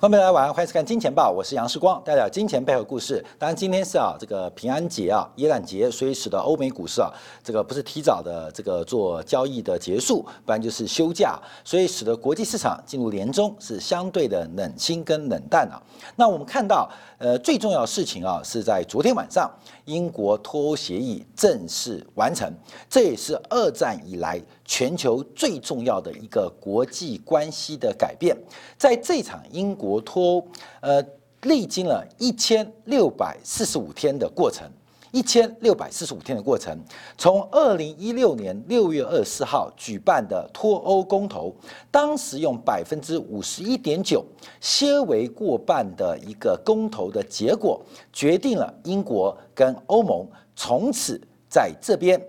欢迎来玩，欢迎收看《金钱报》，我是杨世光，带来金钱背后故事。当然，今天是啊这个平安节啊，耶诞节，所以使得欧美股市啊这个不是提早的这个做交易的结束，不然就是休假，所以使得国际市场进入年终是相对的冷清跟冷淡啊。那我们看到，呃，最重要的事情啊是在昨天晚上，英国脱欧协议正式完成，这也是二战以来全球最重要的一个国际关系的改变。在这场英国脱欧，呃，历经了一千六百四十五天的过程，一千六百四十五天的过程，从二零一六年六月二十四号举办的脱欧公投，当时用百分之五十一点九，些微过半的一个公投的结果，决定了英国跟欧盟从此在这边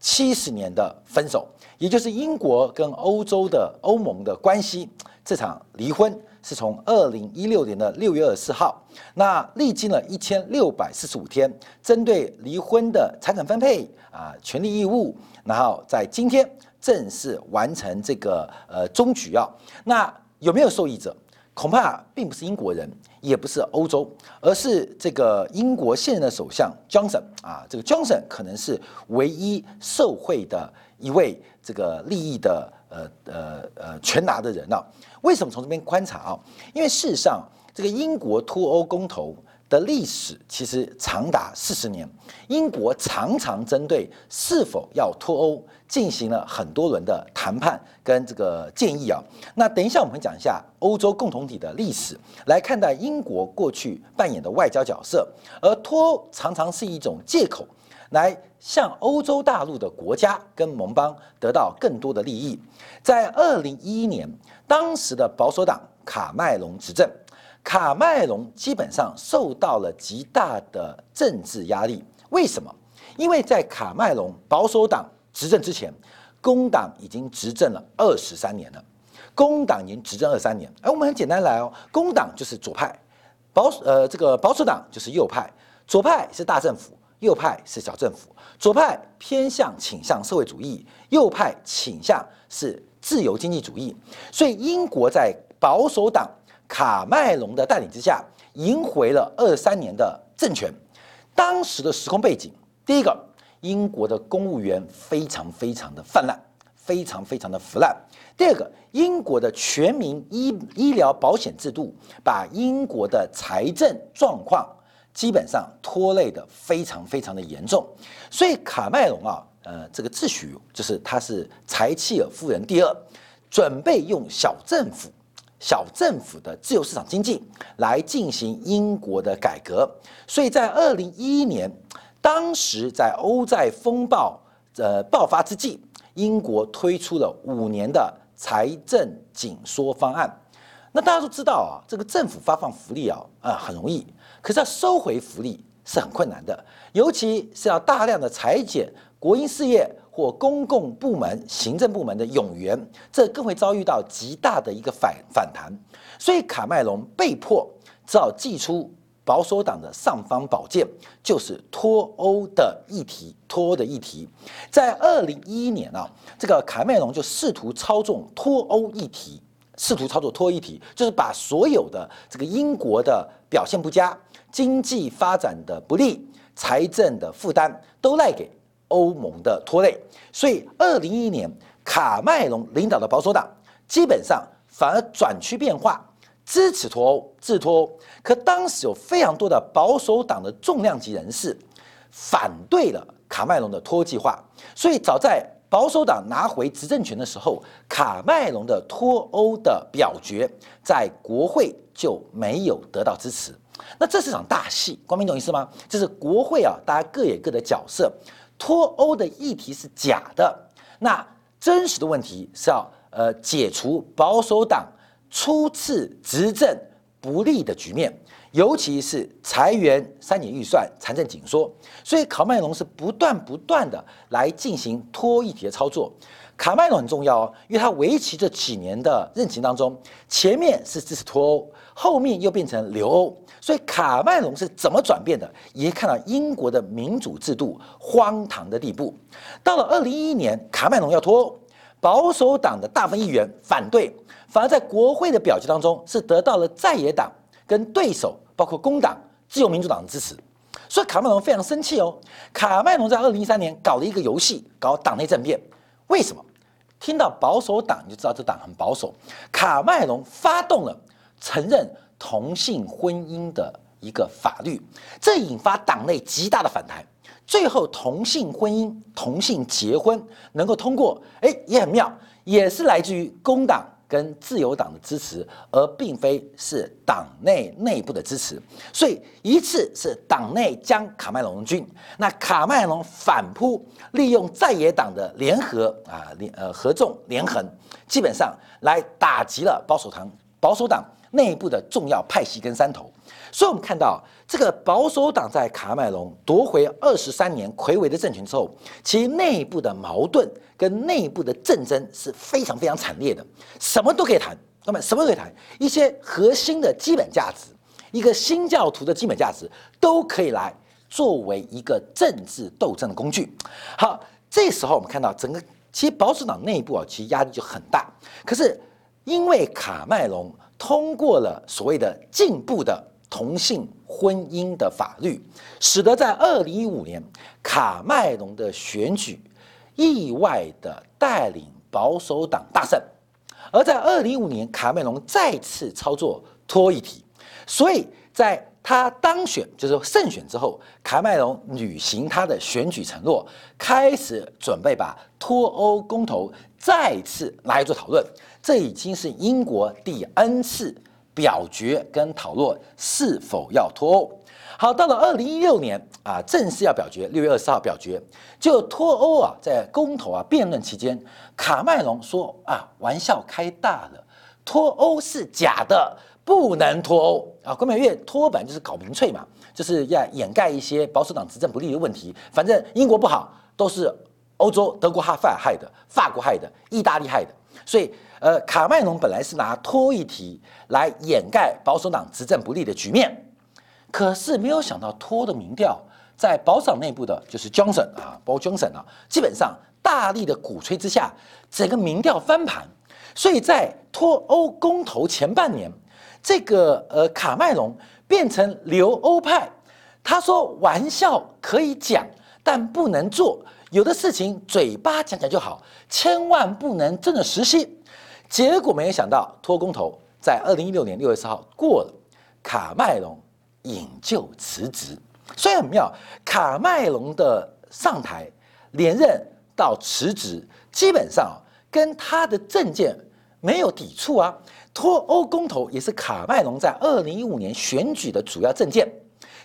七十年的分手，也就是英国跟欧洲的欧盟的关系。这场离婚是从二零一六年的六月二十四号，那历经了一千六百四十五天，针对离婚的财产分配啊、权利义务，然后在今天正式完成这个呃终局啊。那有没有受益者？恐怕并不是英国人，也不是欧洲，而是这个英国现任的首相 Johnson 啊，这个 Johnson 可能是唯一受贿的一位这个利益的呃呃呃全拿的人啊。为什么从这边观察啊？因为事实上，这个英国脱欧公投的历史其实长达四十年，英国常常针对是否要脱欧进行了很多轮的谈判跟这个建议啊。那等一下我们讲一下欧洲共同体的历史，来看待英国过去扮演的外交角色，而脱欧常常是一种借口，来向欧洲大陆的国家跟盟邦得到更多的利益。在二零一一年。当时的保守党卡麦隆执政，卡麦隆基本上受到了极大的政治压力。为什么？因为在卡麦隆保守党执政之前，工党已经执政了二十三年了。工党已经执政二三年，而我们很简单来哦，工党就是左派，保呃这个保守党就是右派，左派是大政府，右派是小政府。左派偏向倾向社会主义，右派倾向是。自由经济主义，所以英国在保守党卡麦隆的带领之下，赢回了二三年的政权。当时的时空背景，第一个，英国的公务员非常非常的泛滥，非常非常的腐烂；第二个，英国的全民医医疗保险制度把英国的财政状况基本上拖累的非常非常的严重。所以卡麦隆啊。呃，这个秩序就是他是柴契尔夫人第二，准备用小政府、小政府的自由市场经济来进行英国的改革。所以在二零一一年，当时在欧债风暴呃爆发之际，英国推出了五年的财政紧缩方案。那大家都知道啊，这个政府发放福利啊啊很容易，可是要收回福利是很困难的，尤其是要大量的裁减。国营事业或公共部门、行政部门的冗员，这更会遭遇到极大的一个反反弹。所以卡麦隆被迫只好祭出保守党的尚方宝剑，就是脱欧的议题。脱欧的议题，在二零一一年啊，这个卡麦隆就试图操纵脱欧议题，试图操作脱欧议题，就是把所有的这个英国的表现不佳、经济发展的不利、财政的负担都赖给。欧盟的拖累，所以二零一一年卡麦隆领导的保守党基本上反而转趋变化，支持脱欧、自脱欧。可当时有非常多的保守党的重量级人士反对了卡麦隆的脱欧计划，所以早在保守党拿回执政权的时候，卡麦隆的脱欧的表决在国会就没有得到支持。那这是场大戏，光明懂意思吗？这是国会啊，大家各有各的角色。脱欧的议题是假的，那真实的问题是要呃解除保守党初次执政不利的局面，尤其是裁员、三年预算、财政紧缩，所以卡麦隆是不断不断的来进行脱议题的操作。卡麦隆很重要哦，因为他为期这几年的任期当中，前面是支持脱欧，后面又变成留欧。所以卡麦隆是怎么转变的？也看到英国的民主制度荒唐的地步。到了二零一一年，卡麦隆要脱欧，保守党的大部分议员反对，反而在国会的表决当中是得到了在野党跟对手，包括工党、自由民主党的支持。所以卡麦隆非常生气哦。卡麦隆在二零一三年搞了一个游戏，搞党内政变。为什么？听到保守党你就知道这党很保守。卡麦隆发动了承认同性婚姻的一个法律，这引发党内极大的反弹。最后，同性婚姻、同性结婚能够通过，哎，也很妙，也是来自于工党跟自由党的支持，而并非是党内内部的支持。所以，一次是党内将卡麦隆军，那卡麦隆反扑，利用在野党的联合啊联呃合纵连横，基本上来打击了保守党保守党内部的重要派系跟山头。所以，我们看到这个保守党在卡麦隆夺回二十三年魁伟的政权之后，其内部的矛盾跟内部的竞争是非常非常惨烈的。什么都可以谈，那么什么都可以谈，一些核心的基本价值，一个新教徒的基本价值，都可以来作为一个政治斗争的工具。好，这时候我们看到整个其实保守党内部啊，其实压力就很大。可是因为卡麦隆通过了所谓的进步的。同性婚姻的法律，使得在二零一五年卡麦隆的选举意外的带领保守党大胜，而在二零一五年卡麦隆再次操作脱议题，所以在他当选就是胜选之后，卡麦隆履行他的选举承诺，开始准备把脱欧公投再次来做讨论，这已经是英国第 N 次。表决跟讨论是否要脱欧。好，到了二零一六年啊，正式要表决，六月二十号表决。就脱欧啊，在公投啊辩论期间，卡麦隆说啊，玩笑开大了，脱欧是假的，不能脱欧啊。郭美月脱本就是搞民粹嘛，就是要掩盖一些保守党执政不利的问题。反正英国不好，都是欧洲德国害害的，法国害的，意大利害的，所以。呃，卡麦隆本来是拿脱议题来掩盖保守党执政不利的局面，可是没有想到脱的民调在保守党内部的就是 Johnson 啊，包括 Johnson 啊，基本上大力的鼓吹之下，整个民调翻盘。所以在脱欧公投前半年，这个呃卡麦隆变成留欧派，他说玩笑可以讲，但不能做，有的事情嘴巴讲讲就好，千万不能真的实行。结果没有想到，脱公投在二零一六年六月四号过了，卡麦隆引咎辞职。所以很妙，卡麦隆的上台连任到辞职，基本上跟他的政见没有抵触啊。脱欧公投也是卡麦隆在二零一五年选举的主要政见，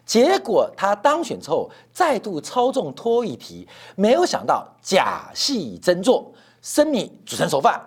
结果他当选之后再度操纵脱议题，没有想到假戏真做，生米煮成熟饭。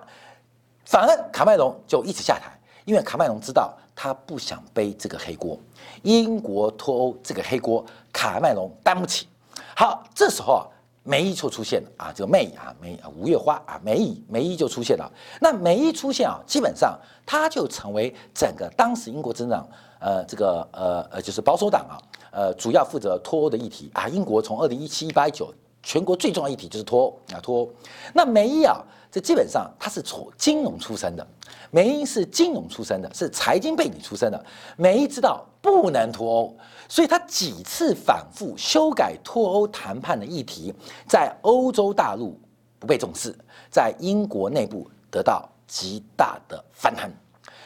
反而卡麦隆就一直下台，因为卡麦隆知道他不想背这个黑锅，英国脱欧这个黑锅卡麦隆担不起。好，这时候啊，梅姨就出现了啊，这个梅啊梅啊五月花啊梅姨梅姨就出现了。那梅姨出现啊，基本上他就成为整个当时英国增长呃这个呃呃就是保守党啊呃主要负责脱欧的议题啊。英国从二零一七一八一九全国最重要议题就是脱欧啊脱欧。那梅姨啊。这基本上他是从金融出身的，梅英是金融出身的，是财经背景出身的。梅英知道不能脱欧，所以他几次反复修改脱欧谈判的议题，在欧洲大陆不被重视，在英国内部得到极大的反弹，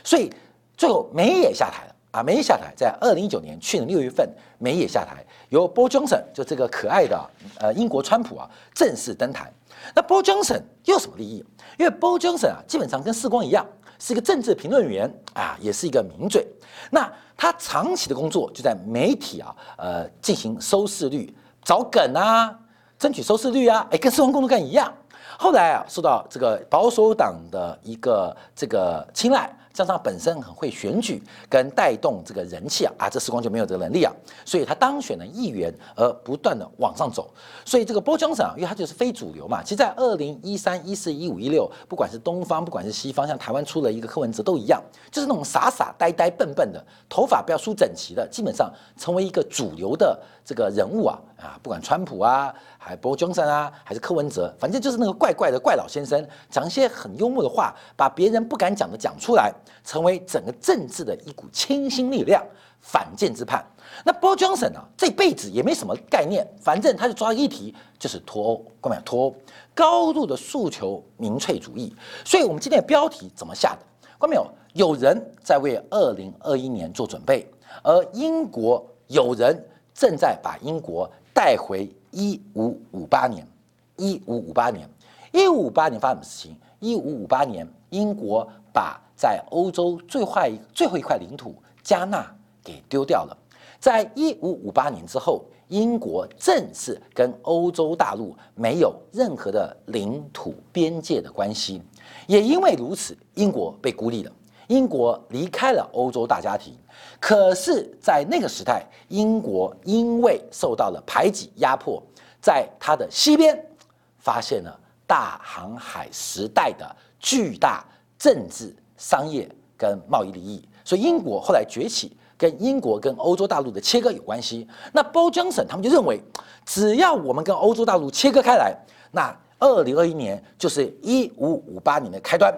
所以最后梅也下台了啊！梅也下台，在二零一九年去年六月份，梅也下台，由 Boris Johnson 就这个可爱的呃英国川普啊正式登台。那 Bo Johnson 又有什么利益？因为 Bo Johnson 啊，基本上跟世光一样，是一个政治评论员啊，也是一个名嘴。那他长期的工作就在媒体啊，呃，进行收视率、找梗啊，争取收视率啊，哎，跟世光工作干一样。后来啊，受到这个保守党的一个这个青睐。加上本身很会选举跟带动这个人气啊啊，这时光就没有这个能力啊，所以他当选了议员而不断的往上走，所以这个波江省啊，因为他就是非主流嘛，其实在二零一三、一四、一五、一六，不管是东方，不管是西方，像台湾出了一个柯文哲都一样，就是那种傻傻呆呆笨笨的，头发不要梳整齐的，基本上成为一个主流的这个人物啊，啊，不管川普啊，还波江森啊，还是柯文哲，反正就是那个怪怪的怪老先生，讲一些很幽默的话，把别人不敢讲的讲出来，成为整个政治的一股清新力量，反建之派。那波江森啊，这辈子也没什么概念，反正他就抓一题，就是脱欧，干嘛脱欧？高度的诉求民粹主义。所以我们今天的标题怎么下的？看没有？有人在为二零二一年做准备，而英国有人正在把英国。带回一五五八年，一五五八年，一五五八年发生什么事情？一五五八年，英国把在欧洲最坏最后一块领土加纳给丢掉了。在一五五八年之后，英国正式跟欧洲大陆没有任何的领土边界的关系。也因为如此，英国被孤立了。英国离开了欧洲大家庭，可是，在那个时代，英国因为受到了排挤压迫，在它的西边发现了大航海时代的巨大政治、商业跟贸易利益，所以英国后来崛起，跟英国跟欧洲大陆的切割有关系。那包江省他们就认为，只要我们跟欧洲大陆切割开来，那二零二一年就是一五五八年的开端。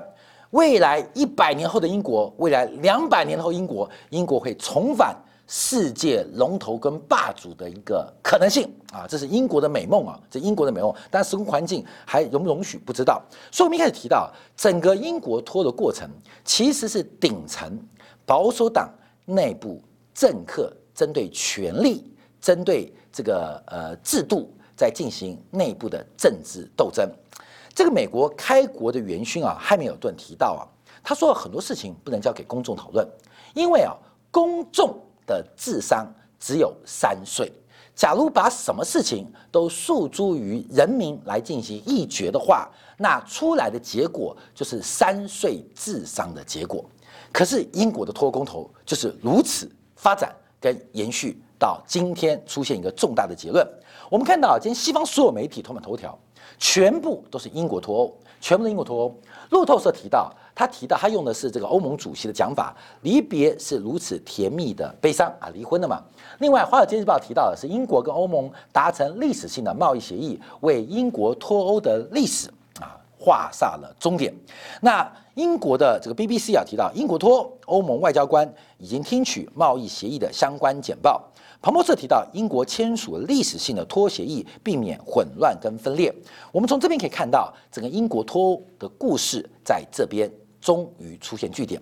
未来一百年后的英国，未来两百年后英国，英国会重返世界龙头跟霸主的一个可能性啊！这是英国的美梦啊！这英国的美梦，但时空环境还容不容许不知道。所以我们一开始提到，整个英国脱的过程，其实是顶层保守党内部政客针对权力、针对这个呃制度，在进行内部的政治斗争。这个美国开国的元勋啊，汉密尔顿提到啊，他说很多事情不能交给公众讨论，因为啊，公众的智商只有三岁。假如把什么事情都诉诸于人民来进行议决的话，那出来的结果就是三岁智商的结果。可是英国的脱公投就是如此发展跟延续到今天，出现一个重大的结论。我们看到今天西方所有媒体头版头条。全部都是英国脱欧，全部是英国脱欧。路透社提到，他提到他用的是这个欧盟主席的讲法，离别是如此甜蜜的悲伤啊，离婚了嘛。另外，《华尔街日报》提到的是英国跟欧盟达成历史性的贸易协议，为英国脱欧的历史啊画下了终点。那英国的这个 BBC 啊提到，英国脱欧盟外交官已经听取贸易协议的相关简报。彭博社提到，英国签署了历史性的脱协议，避免混乱跟分裂。我们从这边可以看到，整个英国脱欧的故事在这边终于出现句点。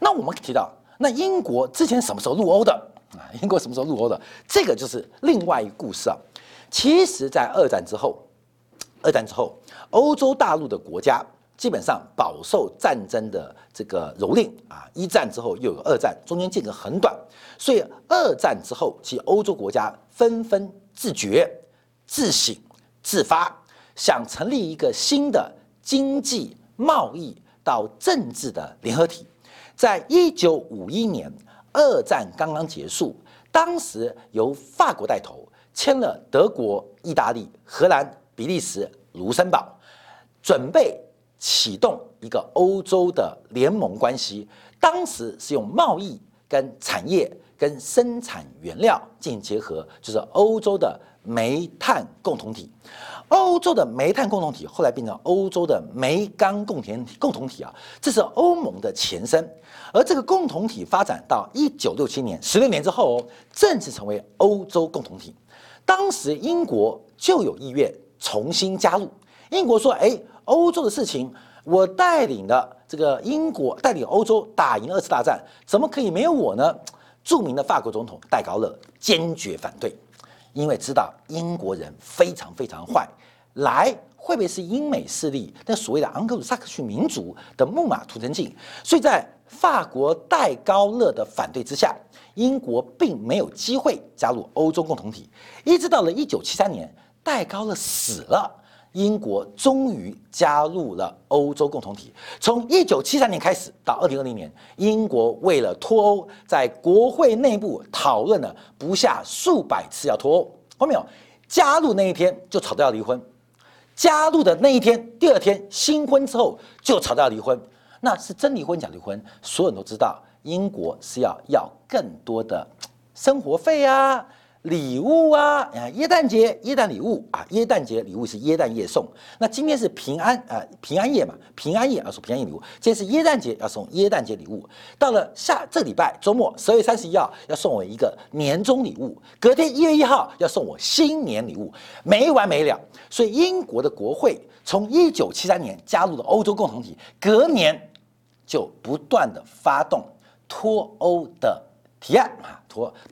那我们提到，那英国之前什么时候入欧的啊？英国什么时候入欧的？这个就是另外一个故事啊。其实，在二战之后，二战之后，欧洲大陆的国家。基本上饱受战争的这个蹂躏啊！一战之后又有二战，中间间隔很短，所以二战之后，其欧洲国家纷纷自觉、自省、自发，想成立一个新的经济、贸易到政治的联合体。在一九五一年，二战刚刚结束，当时由法国带头签了德国、意大利、荷兰、比利时、卢森堡，准备。启动一个欧洲的联盟关系，当时是用贸易跟产业跟生产原料进行结合，就是欧洲的煤炭共同体。欧洲的煤炭共同体后来变成欧洲的煤钢共同体共同体啊，这是欧盟的前身。而这个共同体发展到一九六七年，十六年之后哦，正式成为欧洲共同体。当时英国就有意愿重新加入。英国说：“哎。”欧洲的事情，我带领的这个英国带领欧洲打赢二次大战，怎么可以没有我呢？著名的法国总统戴高乐坚决反对，因为知道英国人非常非常坏，来会不会是英美势力那所谓的昂克鲁萨克逊民族的木马屠城记？所以在法国戴高乐的反对之下，英国并没有机会加入欧洲共同体，一直到了一九七三年，戴高乐死了。英国终于加入了欧洲共同体。从一九七三年开始到二零二零年，英国为了脱欧，在国会内部讨论了不下数百次要脱欧。后面有加入那一天就吵到要离婚，加入的那一天，第二天新婚之后就吵到要离婚。那是真离婚假离婚？所有人都知道，英国是要要更多的生活费啊。礼物啊，啊，耶诞节耶诞礼物啊，耶诞节礼物是耶诞夜送。那今天是平安啊，平安夜嘛，平安夜要送平安夜礼物。今天是耶诞节要送耶诞节礼物。到了下这礼拜周末十二月三十一号要送我一个年终礼物，隔天一月一号要送我新年礼物，没完没了。所以英国的国会从一九七三年加入了欧洲共同体，隔年就不断的发动脱欧的。提案啊，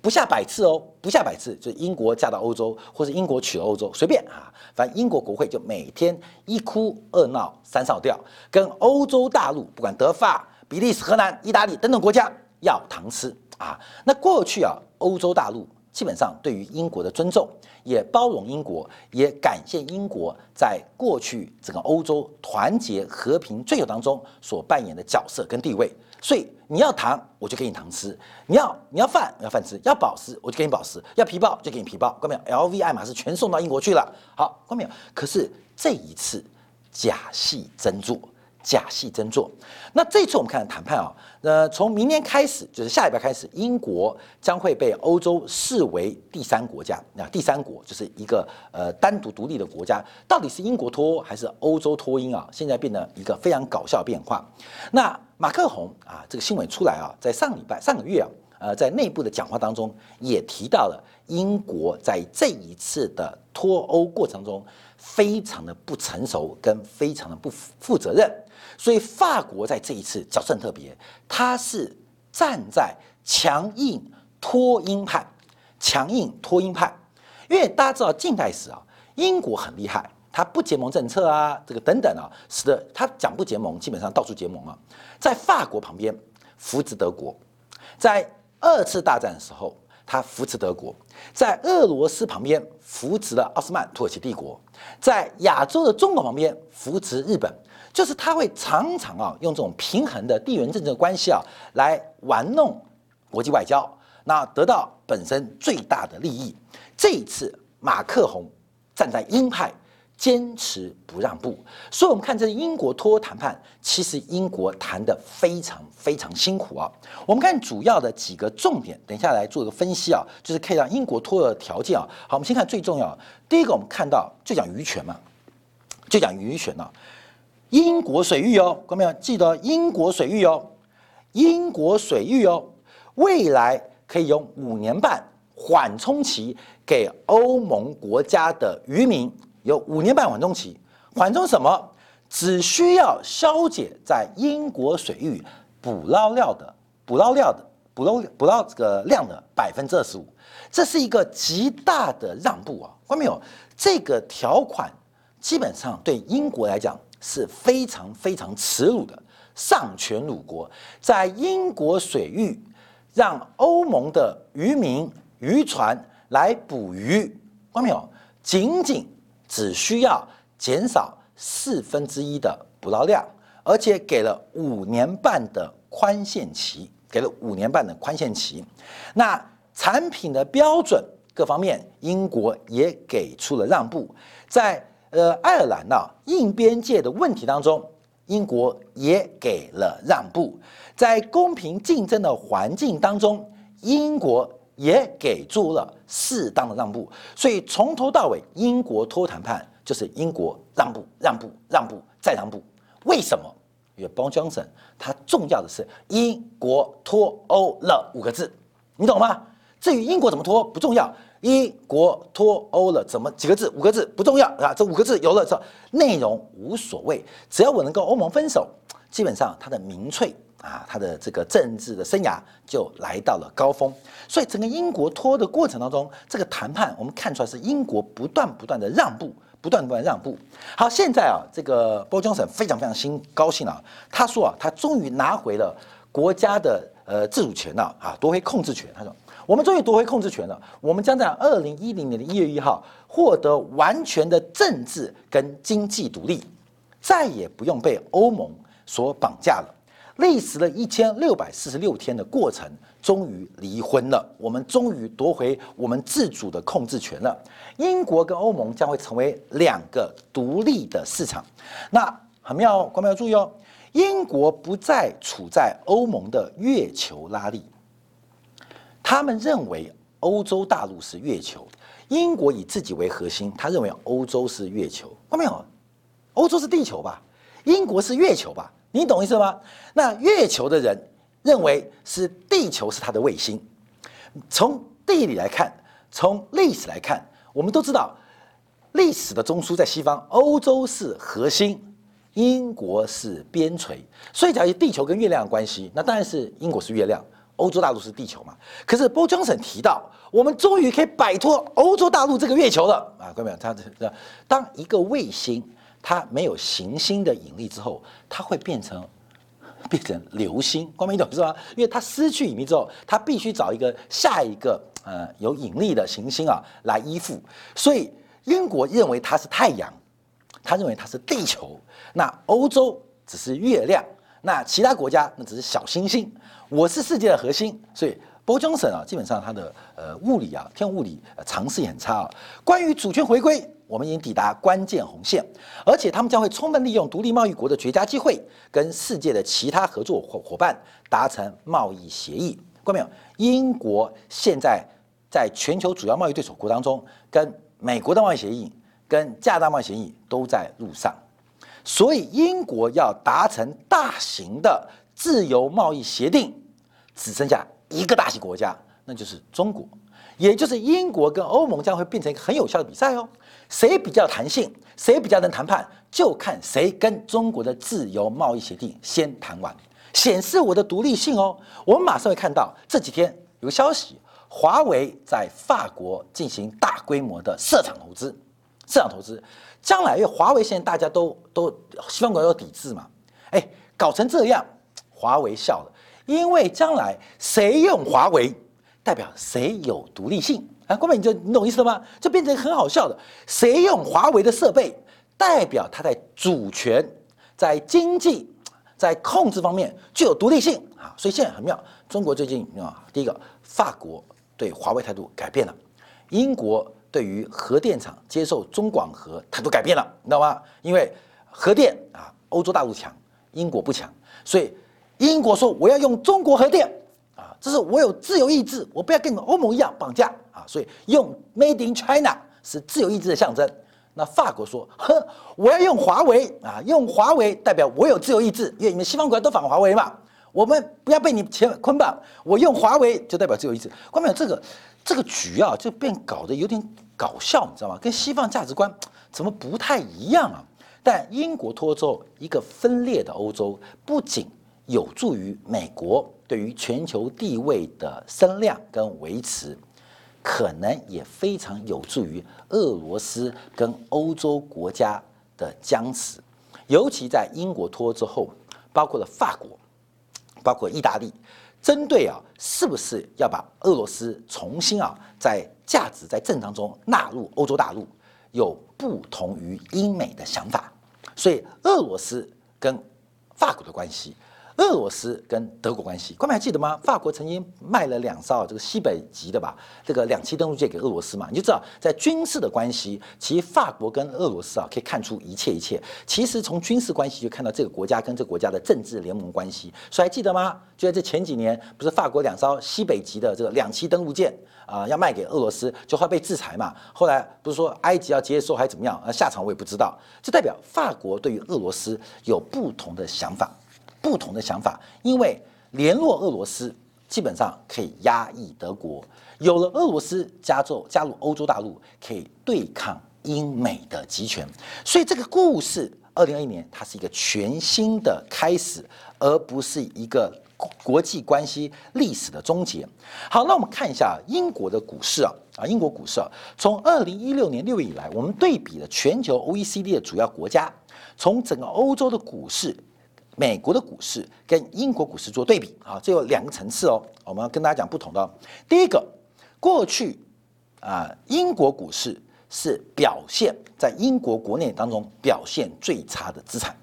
不下百次哦，不下百次，就是英国嫁到欧洲，或者英国娶了欧洲，随便啊，反正英国国会就每天一哭二闹三上吊，跟欧洲大陆不管德法、比利时、荷兰、意大利等等国家要糖吃啊。那过去啊，欧洲大陆基本上对于英国的尊重，也包容英国，也感谢英国在过去整个欧洲团结和平追求当中所扮演的角色跟地位。所以你要糖，我就给你糖吃；你要你要饭，要饭吃；要宝石，我就给你宝石；要皮包，就给你皮包。看没有？L V、爱马仕全送到英国去了。好，关没有？可是这一次假戏真做。假戏真做。那这次我们看谈判啊，呃，从明年开始，就是下礼拜开始，英国将会被欧洲视为第三国家。那第三国就是一个呃单独独立的国家，到底是英国脱欧还是欧洲脱英啊？现在变得一个非常搞笑变化。那马克宏啊，这个新闻出来啊，在上礼拜上个月啊，呃，在内部的讲话当中也提到了英国在这一次的脱欧过程中非常的不成熟，跟非常的不负责任。所以法国在这一次角色很特别，他是站在强硬脱英派，强硬脱英派。因为大家知道近代史啊，英国很厉害，他不结盟政策啊，这个等等啊，使得他讲不结盟，基本上到处结盟啊。在法国旁边扶持德国，在二次大战的时候，他扶持德国；在俄罗斯旁边扶持了奥斯曼土耳其帝国；在亚洲的中国旁边扶持日本。就是他会常常啊用这种平衡的地缘政治关系啊来玩弄国际外交，那得到本身最大的利益。这一次马克宏站在鹰派，坚持不让步，所以我们看这英国脱欧谈判，其实英国谈的非常非常辛苦啊。我们看主要的几个重点，等一下来做一个分析啊，就是可以让英国脱欧的条件啊。好，我们先看最重要，第一个我们看到就讲渔权嘛，就讲渔权啊。英国水域哦，各位没有记得英国水域哦，英国水域哦，未来可以用五年半缓冲期给欧盟国家的渔民有五年半缓冲期，缓冲什么？只需要消解在英国水域捕捞料的捕捞料的捕捞捕捞这个量的百分之二十五，这是一个极大的让步啊！看到没有？这个条款基本上对英国来讲。是非常非常耻辱的丧权辱国，在英国水域让欧盟的渔民渔船来捕鱼，看到没有？仅仅只需要减少四分之一的捕捞量，而且给了五年半的宽限期，给了五年半的宽限期。那产品的标准各方面，英国也给出了让步，在。呃，爱尔兰呢，硬边界的问题当中，英国也给了让步，在公平竞争的环境当中，英国也给出了适当的让步。所以从头到尾，英国脱谈判就是英国让步、让步、让步再让步。为什么？因为 Bon Johnson 他重要的是英国脱欧了五个字，你懂吗？至于英国怎么脱不重要。英国脱欧了，怎么几个字？五个字不重要啊！这五个字有了，这内容无所谓，只要我能够欧盟分手，基本上他的民粹啊，他的这个政治的生涯就来到了高峰。所以整个英国脱的过程当中，这个谈判我们看出来是英国不断不断的让步，不断不断让步。好，现在啊，这个波江省非常非常心高兴啊，他说啊，他终于拿回了国家的呃自主权了啊，夺回控制权。他说。我们终于夺回控制权了。我们将在二零一零年的一月一号获得完全的政治跟经济独立，再也不用被欧盟所绑架了。历时了一千六百四十六天的过程，终于离婚了。我们终于夺回我们自主的控制权了。英国跟欧盟将会成为两个独立的市场。那很妙哦，观众要注意哦，英国不再处在欧盟的月球拉力。他们认为欧洲大陆是月球，英国以自己为核心，他认为欧洲是月球。看到没有？欧洲是地球吧？英国是月球吧？你懂意思吗？那月球的人认为是地球是他的卫星。从地理来看，从历史来看，我们都知道历史的中枢在西方，欧洲是核心，英国是边陲。所以，假如地球跟月亮的关系，那当然是英国是月亮，欧洲大陆是地球嘛。可是波江省提到，我们终于可以摆脱欧洲大陆这个月球了啊！各位，他这当一个卫星。它没有行星的引力之后，它会变成 变成流星，光明懂是吧？因为它失去引力之后，它必须找一个下一个呃有引力的行星啊来依附。所以英国认为它是太阳，他认为它是地球，那欧洲只是月亮，那其他国家那只是小星星。我是世界的核心，所以波江省啊，基本上它的呃物理啊，天文物理常识也很差啊。关于主权回归。我们已经抵达关键红线，而且他们将会充分利用独立贸易国的绝佳机会，跟世界的其他合作伙伙伴达成贸易协议。看到没有？英国现在在全球主要贸易对手国当中，跟美国的贸易协议、跟加拿大贸易协议都在路上，所以英国要达成大型的自由贸易协定，只剩下一个大型国家，那就是中国，也就是英国跟欧盟将会变成一个很有效的比赛哦。谁比较弹性，谁比较能谈判，就看谁跟中国的自由贸易协定先谈完，显示我的独立性哦。我们马上会看到这几天有个消息，华为在法国进行大规模的设厂投资，市场投资，将来因为华为现在大家都都西方国家有抵制嘛，哎，搞成这样，华为笑了，因为将来谁用华为，代表谁有独立性。啊，郭美，你就你懂意思了吗？就变成很好笑的，谁用华为的设备，代表他在主权、在经济、在控制方面具有独立性啊。所以现在很妙，中国最近啊，第一个，法国对华为态度改变了，英国对于核电厂接受中广核态度改变了，你知道吗？因为核电啊，欧洲大陆强，英国不强，所以英国说我要用中国核电啊。这是我有自由意志，我不要跟你们欧盟一样绑架啊！所以用 Made in China 是自由意志的象征。那法国说，哼，我要用华为啊，用华为代表我有自由意志，因为你们西方国家都反华为嘛，我们不要被你钱捆绑，我用华为就代表自由意志。关键这个这个局啊，就变搞得有点搞笑，你知道吗？跟西方价值观怎么不太一样啊？但英国脱欧，一个分裂的欧洲，不仅有助于美国。对于全球地位的声量跟维持，可能也非常有助于俄罗斯跟欧洲国家的僵持。尤其在英国脱欧之后，包括了法国，包括意大利，针对啊，是不是要把俄罗斯重新啊，在价值在正当中纳入欧洲大陆，有不同于英美的想法。所以，俄罗斯跟法国的关系。俄罗斯跟德国关系，各位还记得吗？法国曾经卖了两艘这个西北级的吧，这个两栖登陆舰给俄罗斯嘛，你就知道在军事的关系，其实法国跟俄罗斯啊可以看出一切一切。其实从军事关系就看到这个国家跟这个国家的政治联盟关系，所以还记得吗？就在这前几年，不是法国两艘西北级的这个两栖登陆舰啊要卖给俄罗斯，就会被制裁嘛。后来不是说埃及要接收还是怎么样？啊下场我也不知道。就代表法国对于俄罗斯有不同的想法。不同的想法，因为联络俄罗斯基本上可以压抑德国，有了俄罗斯加入加入欧洲大陆，可以对抗英美的集权，所以这个故事，二零二一年它是一个全新的开始，而不是一个国际关系历史的终结。好，那我们看一下英国的股市啊，啊，英国股市啊，从二零一六年六月以来，我们对比了全球 OECD 的主要国家，从整个欧洲的股市。美国的股市跟英国股市做对比啊，这有两个层次哦。我们要跟大家讲不同的。第一个，过去啊，英国股市是表现在英国国内当中表现最差的资产。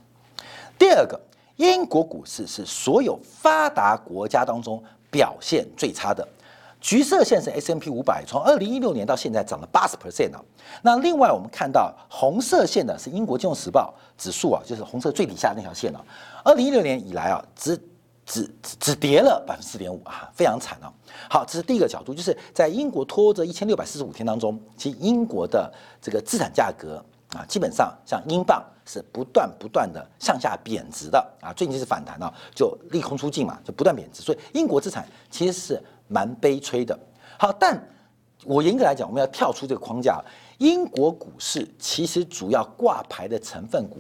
第二个，英国股市是所有发达国家当中表现最差的。橘色线是 S M P 五百，从二零一六年到现在涨了八十 percent 啊。那另外我们看到红色线的是英国金融时报指数啊，就是红色最底下那条线啊。二零一六年以来啊，只只只只跌了百分之四点五啊，非常惨哦。好，这是第一个角度，就是在英国拖着一千六百四十五天当中，其实英国的这个资产价格啊，基本上像英镑是不断不断的向下贬值的啊，最近是反弹了，就利空出尽嘛，就不断贬值，所以英国资产其实是蛮悲催的。好，但我严格来讲，我们要跳出这个框架，英国股市其实主要挂牌的成分股，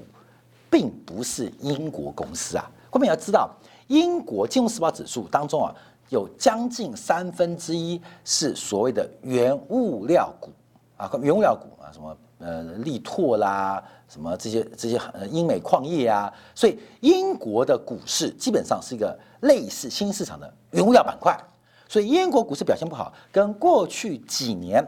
并不是英国公司啊，后面要知道。英国金融时报指数当中啊，有将近三分之一是所谓的原物料股啊，原物料股啊，什么呃力拓啦，什么这些这些呃英美矿业啊，所以英国的股市基本上是一个类似新市场的原物料板块，所以英国股市表现不好，跟过去几年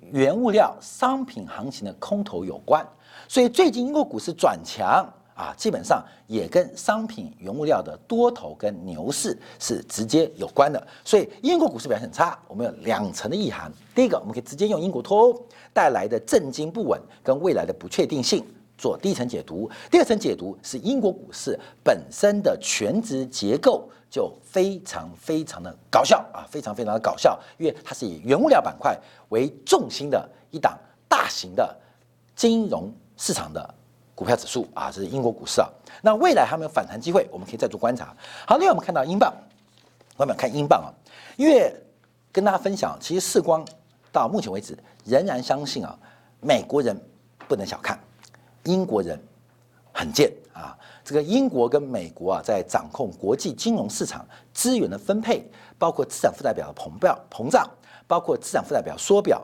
原物料商品行情的空头有关，所以最近英国股市转强。啊，基本上也跟商品原物料的多头跟牛市是直接有关的，所以英国股市表现很差。我们有两层的意涵，第一个，我们可以直接用英国脱欧带来的震惊不稳跟未来的不确定性做第一层解读；第二层解读是英国股市本身的全值结构就非常非常的搞笑啊，非常非常的搞笑，因为它是以原物料板块为重心的一档大型的金融市场的。股票指数啊，这是英国股市啊。那未来还有没有反弹机会？我们可以再做观察。好，另外我们看到英镑，我们看英镑啊，因为跟大家分享，其实世光到目前为止仍然相信啊，美国人不能小看，英国人很贱啊。这个英国跟美国啊，在掌控国际金融市场资源的分配，包括资产负债表的膨胀膨胀，包括资产负债表缩表，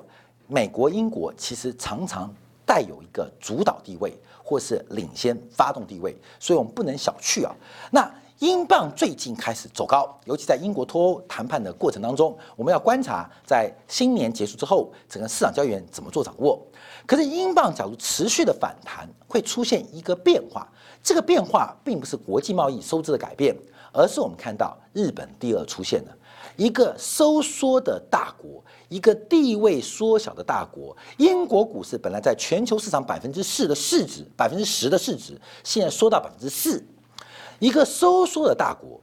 美国、英国其实常常带有一个主导地位。或是领先发动地位，所以我们不能小觑啊。那英镑最近开始走高，尤其在英国脱欧谈判的过程当中，我们要观察在新年结束之后，整个市场交易员怎么做掌握。可是英镑假如持续的反弹，会出现一个变化，这个变化并不是国际贸易收支的改变，而是我们看到日本第二出现了。一个收缩的大国，一个地位缩小的大国。英国股市本来在全球市场百分之四的市值，百分之十的市值，现在缩到百分之四。一个收缩的大国，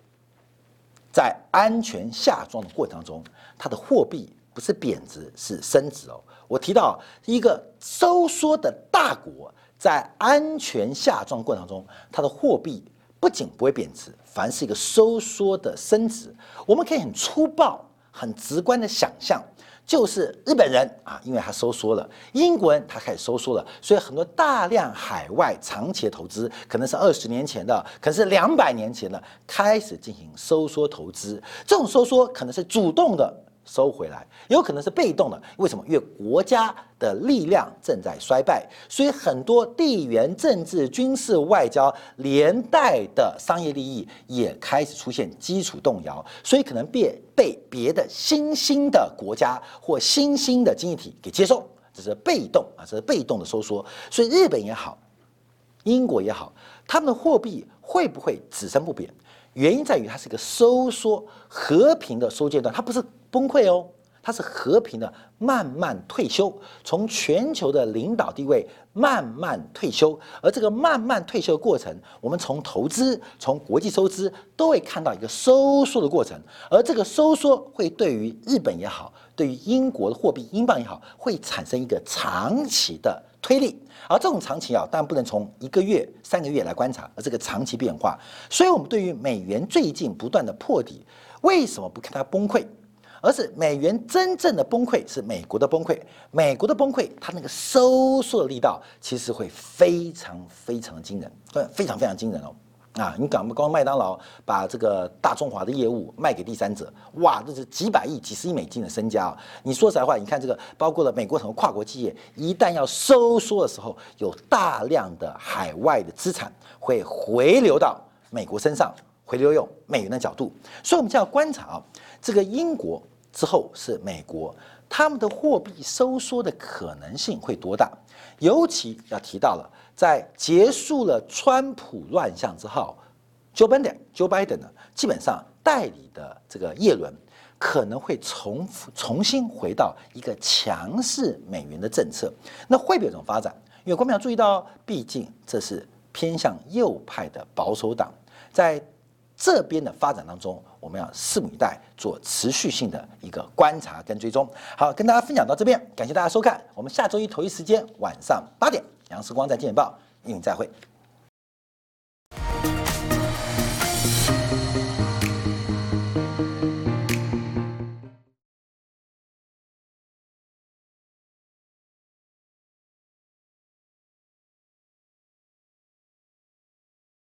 在安全下装的过程当中，它的货币不是贬值，是升值哦。我提到一个收缩的大国，在安全下降过程中，它的货币。不仅不会贬值，反而是一个收缩的升值。我们可以很粗暴、很直观的想象，就是日本人啊，因为他收缩了；英国人他开始收缩了，所以很多大量海外长期的投资，可能是二十年前的，可能是两百年前的，开始进行收缩投资。这种收缩可能是主动的。收回来，有可能是被动的。为什么？因为国家的力量正在衰败，所以很多地缘政治、军事、外交连带的商业利益也开始出现基础动摇，所以可能被被别的新兴的国家或新兴的经济体给接受，这是被动啊，这是被动的收缩。所以日本也好，英国也好，他们的货币会不会只升不贬？原因在于它是一个收缩、和平的收阶段，它不是。崩溃哦，它是和平的慢慢退休，从全球的领导地位慢慢退休，而这个慢慢退休的过程，我们从投资、从国际收支都会看到一个收缩的过程，而这个收缩会对于日本也好，对于英国的货币英镑也好，会产生一个长期的推力，而这种长期啊，当然不能从一个月、三个月来观察，而这个长期变化，所以我们对于美元最近不断的破底，为什么不看它崩溃？而是美元真正的崩溃是美国的崩溃，美国的崩溃，它那个收缩的力道其实会非常非常的惊人，对，非常非常惊人哦。啊，你敢不光麦当劳把这个大中华的业务卖给第三者，哇，这是几百亿、几十亿美金的身家啊！你说实在话，你看这个，包括了美国很多跨国企业，一旦要收缩的时候，有大量的海外的资产会回流到美国身上，回流用美元的角度，所以我们就要观察啊。这个英国之后是美国，他们的货币收缩的可能性会多大？尤其要提到了，在结束了川普乱象之后，Joe Biden，Joe Biden 呢，基本上代理的这个叶伦可能会重重新回到一个强势美元的政策。那会不会有这种发展？因为观众要注意到，毕竟这是偏向右派的保守党，在这边的发展当中，我们要拭目以待，做持续性的一个观察跟追踪。好，跟大家分享到这边，感谢大家收看，我们下周一同一时间晚上八点，杨时光在《见报》与你再会。